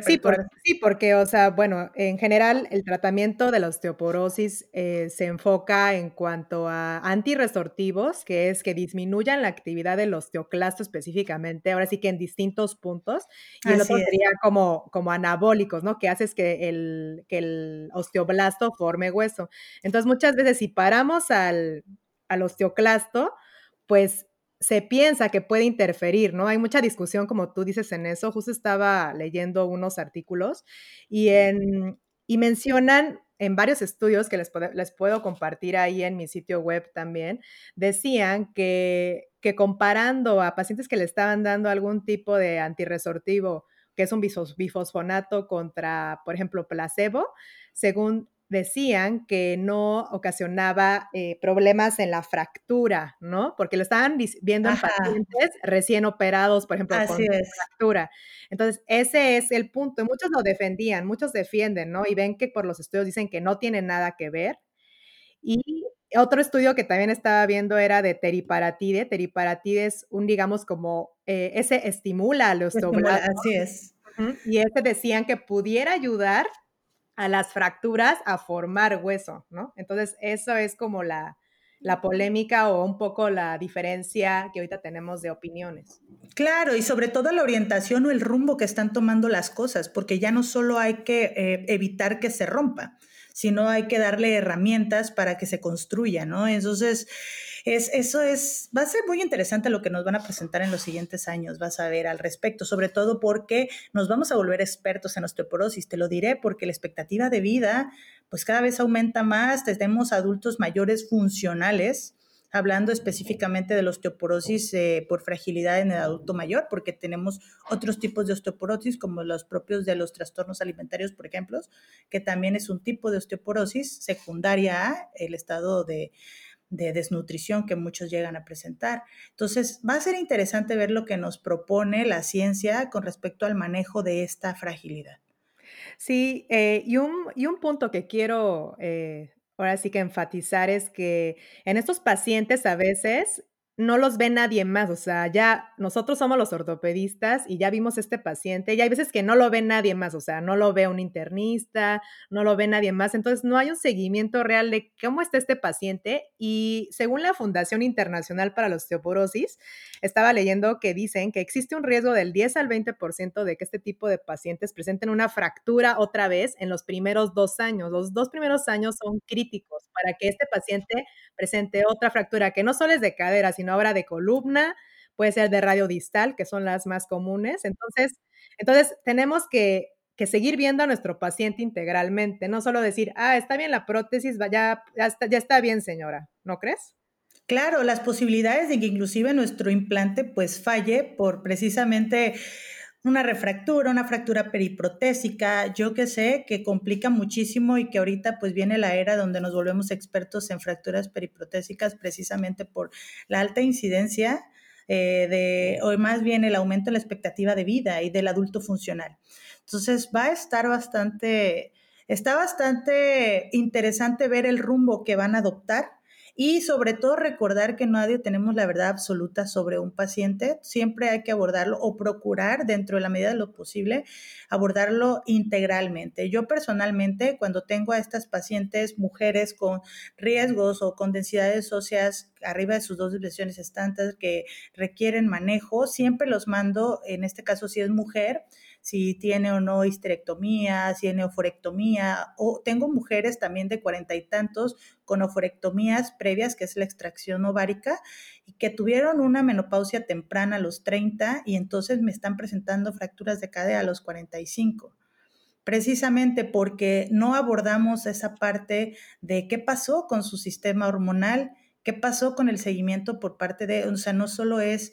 Sí, sí, porque, o sea, bueno, en general el tratamiento de la osteoporosis eh, se enfoca en cuanto a antirresortivos, que es que disminuyan la actividad del osteoclasto específicamente, ahora sí que en distintos puntos, y el otro sería como, como anabólicos, ¿no? Que haces que el, que el osteoblasto forme hueso. Entonces, muchas veces si paramos al, al osteoclasto, pues se piensa que puede interferir, ¿no? Hay mucha discusión, como tú dices, en eso. Justo estaba leyendo unos artículos y, en, y mencionan en varios estudios que les, les puedo compartir ahí en mi sitio web también, decían que, que comparando a pacientes que le estaban dando algún tipo de antirresortivo, que es un bifosfonato contra, por ejemplo, placebo, según decían que no ocasionaba eh, problemas en la fractura, ¿no? Porque lo estaban viendo en pacientes recién operados, por ejemplo, con fractura. Entonces, ese es el punto. Muchos lo defendían, muchos defienden, ¿no? Y ven que por los estudios dicen que no tiene nada que ver. Y otro estudio que también estaba viendo era de teriparatide. Teriparatide es un, digamos, como, eh, ese estimula a los Así es. Y ese decían que pudiera ayudar a las fracturas a formar hueso, ¿no? Entonces, eso es como la, la polémica o un poco la diferencia que ahorita tenemos de opiniones. Claro, y sobre todo la orientación o el rumbo que están tomando las cosas, porque ya no solo hay que eh, evitar que se rompa, sino hay que darle herramientas para que se construya, ¿no? Entonces, es, eso es, va a ser muy interesante lo que nos van a presentar en los siguientes años, vas a ver al respecto, sobre todo porque nos vamos a volver expertos en osteoporosis, te lo diré, porque la expectativa de vida, pues cada vez aumenta más, tenemos adultos mayores funcionales, hablando específicamente de la osteoporosis eh, por fragilidad en el adulto mayor, porque tenemos otros tipos de osteoporosis, como los propios de los trastornos alimentarios, por ejemplo, que también es un tipo de osteoporosis secundaria a el estado de, de desnutrición que muchos llegan a presentar. Entonces, va a ser interesante ver lo que nos propone la ciencia con respecto al manejo de esta fragilidad. Sí, eh, y, un, y, un, punto que quiero eh, ahora sí que enfatizar es que en estos pacientes a veces no los ve nadie más, o sea, ya nosotros somos los ortopedistas y ya vimos este paciente y hay veces que no lo ve nadie más, o sea, no lo ve un internista, no lo ve nadie más, entonces no hay un seguimiento real de cómo está este paciente y según la Fundación Internacional para la Osteoporosis, estaba leyendo que dicen que existe un riesgo del 10 al 20% de que este tipo de pacientes presenten una fractura otra vez en los primeros dos años. Los dos primeros años son críticos para que este paciente presente otra fractura que no solo es de cadera, sino ahora de columna, puede ser de radio distal, que son las más comunes. Entonces, entonces tenemos que, que seguir viendo a nuestro paciente integralmente, no solo decir, ah, está bien la prótesis, ya, ya, está, ya está bien, señora, ¿no crees? Claro, las posibilidades de que inclusive nuestro implante pues falle por precisamente una refractura, una fractura periprotésica, yo que sé, que complica muchísimo y que ahorita pues viene la era donde nos volvemos expertos en fracturas periprotésicas precisamente por la alta incidencia eh, de, o más bien el aumento de la expectativa de vida y del adulto funcional. Entonces va a estar bastante, está bastante interesante ver el rumbo que van a adoptar y sobre todo recordar que nadie tenemos la verdad absoluta sobre un paciente, siempre hay que abordarlo o procurar dentro de la medida de lo posible abordarlo integralmente. Yo personalmente cuando tengo a estas pacientes mujeres con riesgos o con densidades óseas arriba de sus dos lesiones estantes que requieren manejo, siempre los mando, en este caso si es mujer, si tiene o no histerectomía, si tiene oforectomía, o tengo mujeres también de cuarenta y tantos con oforectomías previas, que es la extracción ovárica, y que tuvieron una menopausia temprana a los 30 y entonces me están presentando fracturas de cadera a los 45 precisamente porque no abordamos esa parte de qué pasó con su sistema hormonal, qué pasó con el seguimiento por parte de, o sea, no solo es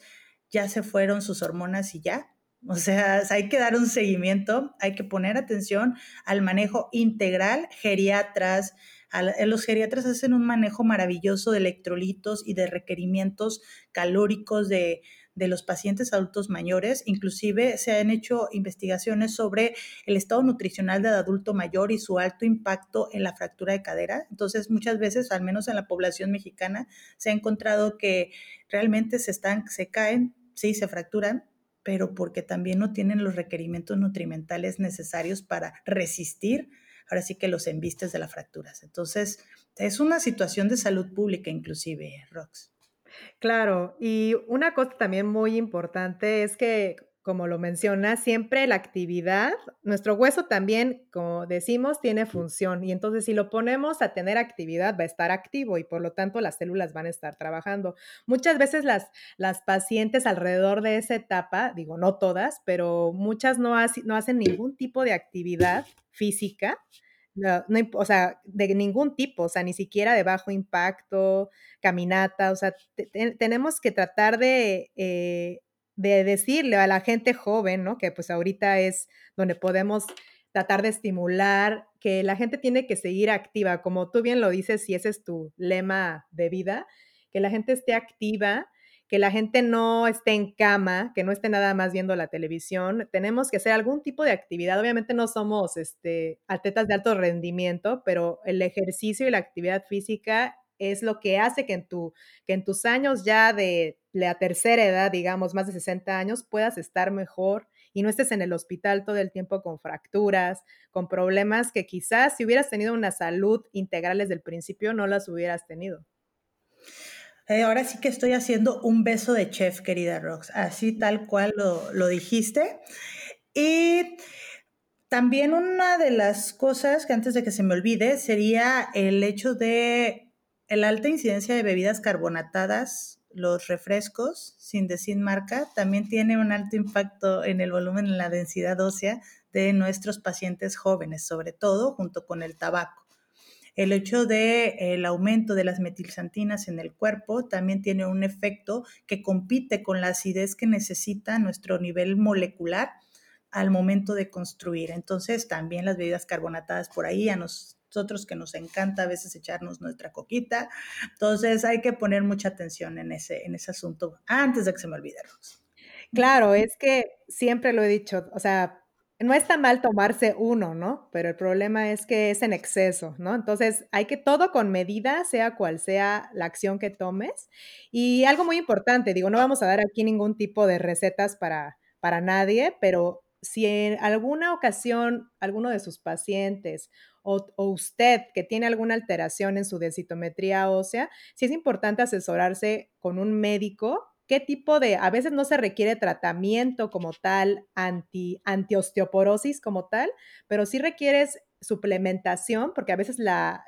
ya se fueron sus hormonas y ya, o sea, hay que dar un seguimiento, hay que poner atención al manejo integral, geriatras. Eh, los geriatras hacen un manejo maravilloso de electrolitos y de requerimientos calóricos de, de los pacientes adultos mayores. Inclusive se han hecho investigaciones sobre el estado nutricional del adulto mayor y su alto impacto en la fractura de cadera. Entonces, muchas veces, al menos en la población mexicana, se ha encontrado que realmente se están, se caen, sí, se fracturan, pero porque también no tienen los requerimientos nutrimentales necesarios para resistir, ahora sí que los embistes de las fracturas. Entonces, es una situación de salud pública inclusive, Rox. Claro, y una cosa también muy importante es que como lo menciona, siempre la actividad, nuestro hueso también, como decimos, tiene función y entonces si lo ponemos a tener actividad va a estar activo y por lo tanto las células van a estar trabajando. Muchas veces las, las pacientes alrededor de esa etapa, digo no todas, pero muchas no, no hacen ningún tipo de actividad física. No, o sea, de ningún tipo, o sea, ni siquiera de bajo impacto, caminata, o sea, tenemos que tratar de eh, de decirle a la gente joven, ¿no? Que pues ahorita es donde podemos tratar de estimular que la gente tiene que seguir activa, como tú bien lo dices, si ese es tu lema de vida, que la gente esté activa, que la gente no esté en cama, que no esté nada más viendo la televisión. Tenemos que hacer algún tipo de actividad. Obviamente no somos este, atletas de alto rendimiento, pero el ejercicio y la actividad física es lo que hace que en, tu, que en tus años ya de la tercera edad, digamos, más de 60 años, puedas estar mejor y no estés en el hospital todo el tiempo con fracturas, con problemas que quizás si hubieras tenido una salud integral desde el principio no las hubieras tenido. Eh, ahora sí que estoy haciendo un beso de chef, querida Rox, así tal cual lo, lo dijiste. Y también una de las cosas que antes de que se me olvide sería el hecho de la alta incidencia de bebidas carbonatadas, los refrescos, sin decir marca, también tiene un alto impacto en el volumen, en la densidad ósea de nuestros pacientes jóvenes, sobre todo junto con el tabaco. el hecho de el aumento de las metilsantinas en el cuerpo también tiene un efecto que compite con la acidez que necesita nuestro nivel molecular al momento de construir. Entonces, también las bebidas carbonatadas por ahí a nosotros que nos encanta a veces echarnos nuestra coquita. Entonces, hay que poner mucha atención en ese, en ese asunto antes de que se me olvide, Claro, es que siempre lo he dicho, o sea, no está mal tomarse uno, ¿no? Pero el problema es que es en exceso, ¿no? Entonces hay que todo con medida, sea cual sea la acción que tomes. Y algo muy importante, digo, no vamos a dar aquí ningún tipo de recetas para, para nadie, pero si en alguna ocasión alguno de sus pacientes o, usted que tiene alguna alteración en su densitometría ósea, sí es importante asesorarse con un médico qué tipo de, a veces no se requiere tratamiento como tal, anti, antiosteoporosis como tal, pero sí requieres suplementación, porque a veces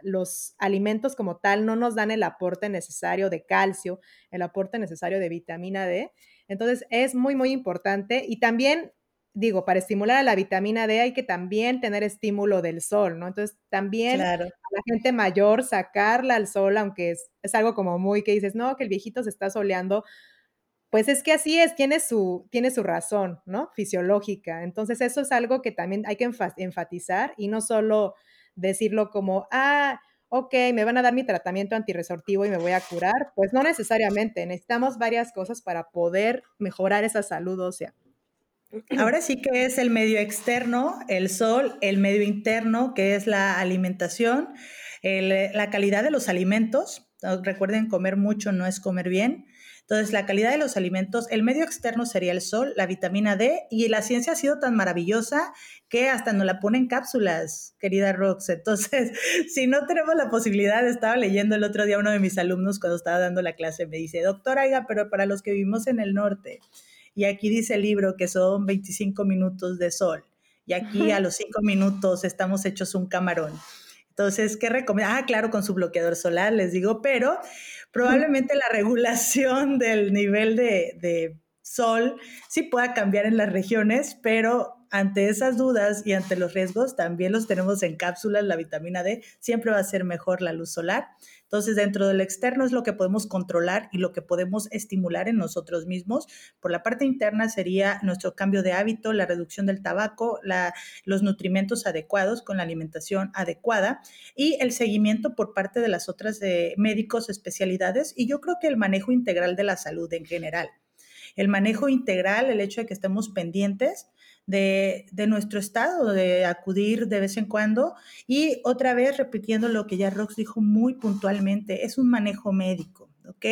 los alimentos como tal no nos dan el aporte necesario de calcio, el aporte necesario de vitamina D. Entonces es muy, muy importante. Y también, digo, para estimular a la vitamina D hay que también tener estímulo del sol, ¿no? Entonces también a la gente mayor sacarla al sol, aunque es, es algo como muy que dices, no, que el viejito se está soleando, pues es que así es, tiene su, tiene su razón, ¿no? Fisiológica. Entonces eso es algo que también hay que enfatizar y no solo decirlo como, ah, ok, me van a dar mi tratamiento antirresortivo y me voy a curar. Pues no necesariamente, necesitamos varias cosas para poder mejorar esa salud ósea. Ahora sí que es el medio externo, el sol, el medio interno, que es la alimentación, la calidad de los alimentos. Recuerden, comer mucho no es comer bien. Entonces, la calidad de los alimentos, el medio externo sería el sol, la vitamina D, y la ciencia ha sido tan maravillosa que hasta nos la pone en cápsulas, querida Rox. Entonces, [LAUGHS] si no tenemos la posibilidad, estaba leyendo el otro día uno de mis alumnos cuando estaba dando la clase, me dice, doctora, oiga, pero para los que vivimos en el norte, y aquí dice el libro que son 25 minutos de sol, y aquí a los 5 minutos estamos hechos un camarón. Entonces, ¿qué recomiendo? Ah, claro, con su bloqueador solar, les digo, pero probablemente la regulación del nivel de, de sol sí pueda cambiar en las regiones, pero ante esas dudas y ante los riesgos, también los tenemos en cápsulas, la vitamina D, siempre va a ser mejor la luz solar. Entonces, dentro del externo es lo que podemos controlar y lo que podemos estimular en nosotros mismos. Por la parte interna sería nuestro cambio de hábito, la reducción del tabaco, los nutrimentos adecuados con la alimentación adecuada y el seguimiento por parte de las otras de médicos, especialidades y yo creo que el manejo integral de la salud en general. El manejo integral, el hecho de que estemos pendientes de, nuestro estado, de acudir de vez en cuando. Y otra vez, repitiendo lo que ya Rox dijo muy puntualmente, es un manejo médico. ¿ok?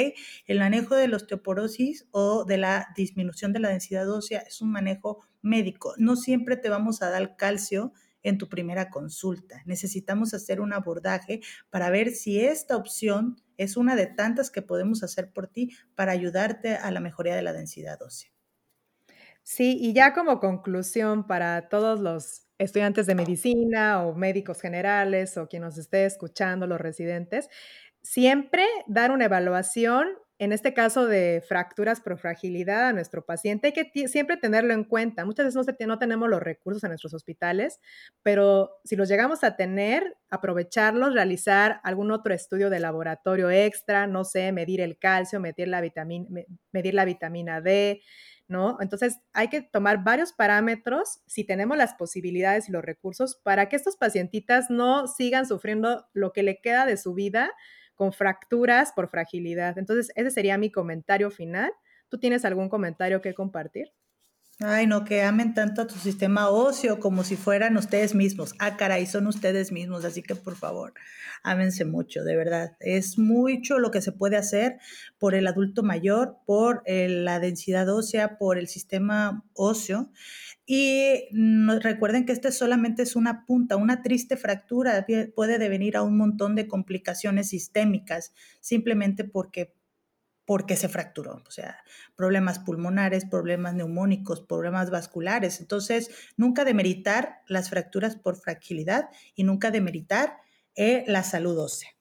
El manejo de la osteoporosis o de la disminución de la densidad ósea es un manejo médico. No siempre te vamos a dar calcio en tu primera consulta. Necesitamos hacer un abordaje para ver si esta opción es una de tantas que podemos hacer por ti para ayudarte a la mejoría de la densidad ósea. Sí, y ya como conclusión para todos los estudiantes de medicina o médicos generales o quien nos esté escuchando, los residentes, siempre dar una evaluación, en este caso de fracturas por fragilidad a nuestro paciente, hay que siempre tenerlo en cuenta. Muchas veces no, no tenemos los recursos en nuestros hospitales, pero si los llegamos a tener, aprovecharlos, realizar algún otro estudio de laboratorio extra, no sé, medir el calcio, medir la vitamina, medir la vitamina D, ¿no? Entonces hay que tomar varios parámetros si tenemos las posibilidades y los recursos para que estos pacientitas no sigan sufriendo lo que le queda de su vida con fracturas por fragilidad. Entonces ese sería mi comentario final. ¿Tú tienes algún comentario que compartir? Ay, no, que amen tanto a tu sistema óseo como si fueran ustedes mismos. Ah, caray, son ustedes mismos, así que por favor, ámense mucho, de verdad. Es mucho lo que se puede hacer por el adulto mayor, por la densidad ósea, por el sistema óseo. Y recuerden que este solamente es una punta, una triste fractura puede devenir a un montón de complicaciones sistémicas, simplemente porque porque se fracturó, o sea, problemas pulmonares, problemas neumónicos, problemas vasculares. Entonces, nunca demeritar las fracturas por fragilidad y nunca demeritar eh, la salud ósea.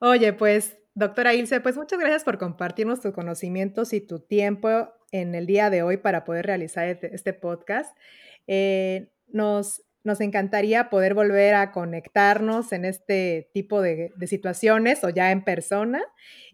Oye, pues, doctora Ilse, pues muchas gracias por compartirnos tus conocimientos y tu tiempo en el día de hoy para poder realizar este, este podcast. Eh, nos nos encantaría poder volver a conectarnos en este tipo de, situaciones o ya en persona.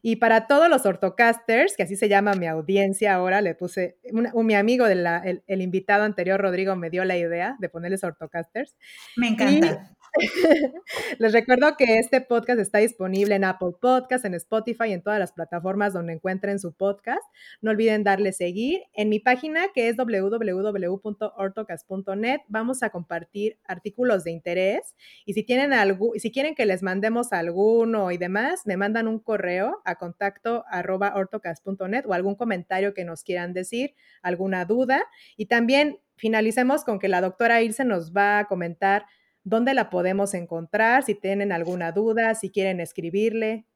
Y para todos los ortocasters, que así se llama mi audiencia ahora, le puse, un, mi amigo, del el, invitado anterior, Rodrigo, me dio la idea de ponerles ortocasters. Me encanta. [LAUGHS] Les recuerdo que este podcast está disponible en Apple Podcast, en Spotify y en todas las plataformas donde encuentren su podcast. No olviden darle seguir. En mi página, que es www.ortocast.net, vamos a compartir artículos de interés. Y si tienen algo, si quieren que les mandemos alguno y demás, me mandan un correo a contacto o algún comentario que nos quieran decir, alguna duda. Y también finalicemos con que la doctora Ilse nos va a comentar dónde la podemos encontrar, si tienen alguna duda, si quieren escribirle.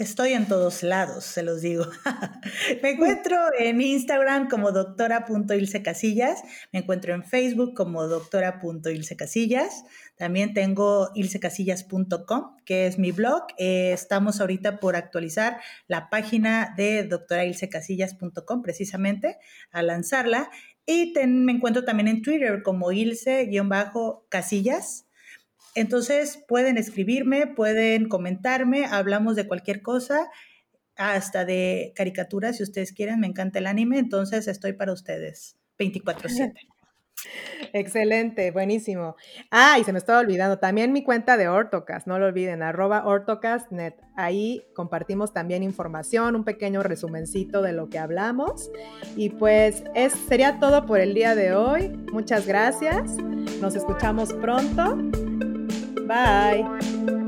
Estoy en todos lados, se los digo. [LAUGHS] me encuentro en Instagram como doctora.ilsecasillas, me encuentro en Facebook como doctora.ilsecasillas, también tengo ilsecasillas.com, que es mi blog. Eh, estamos ahorita por actualizar la página de doctorailsecasillas.com precisamente, a lanzarla. Y me encuentro también en Twitter como Ilse-Casillas. Entonces pueden escribirme, pueden comentarme, hablamos de cualquier cosa, hasta de caricaturas si ustedes quieren, me encanta el anime, entonces estoy para ustedes 24/7. Excelente, buenísimo. Ah, y se me estaba olvidando, también mi cuenta de Ortocast, no lo olviden, arroba ortocastnet. Ahí compartimos también información, un pequeño resumencito de lo que hablamos. Y pues es, sería todo por el día de hoy. Muchas gracias. Nos escuchamos pronto. Bye.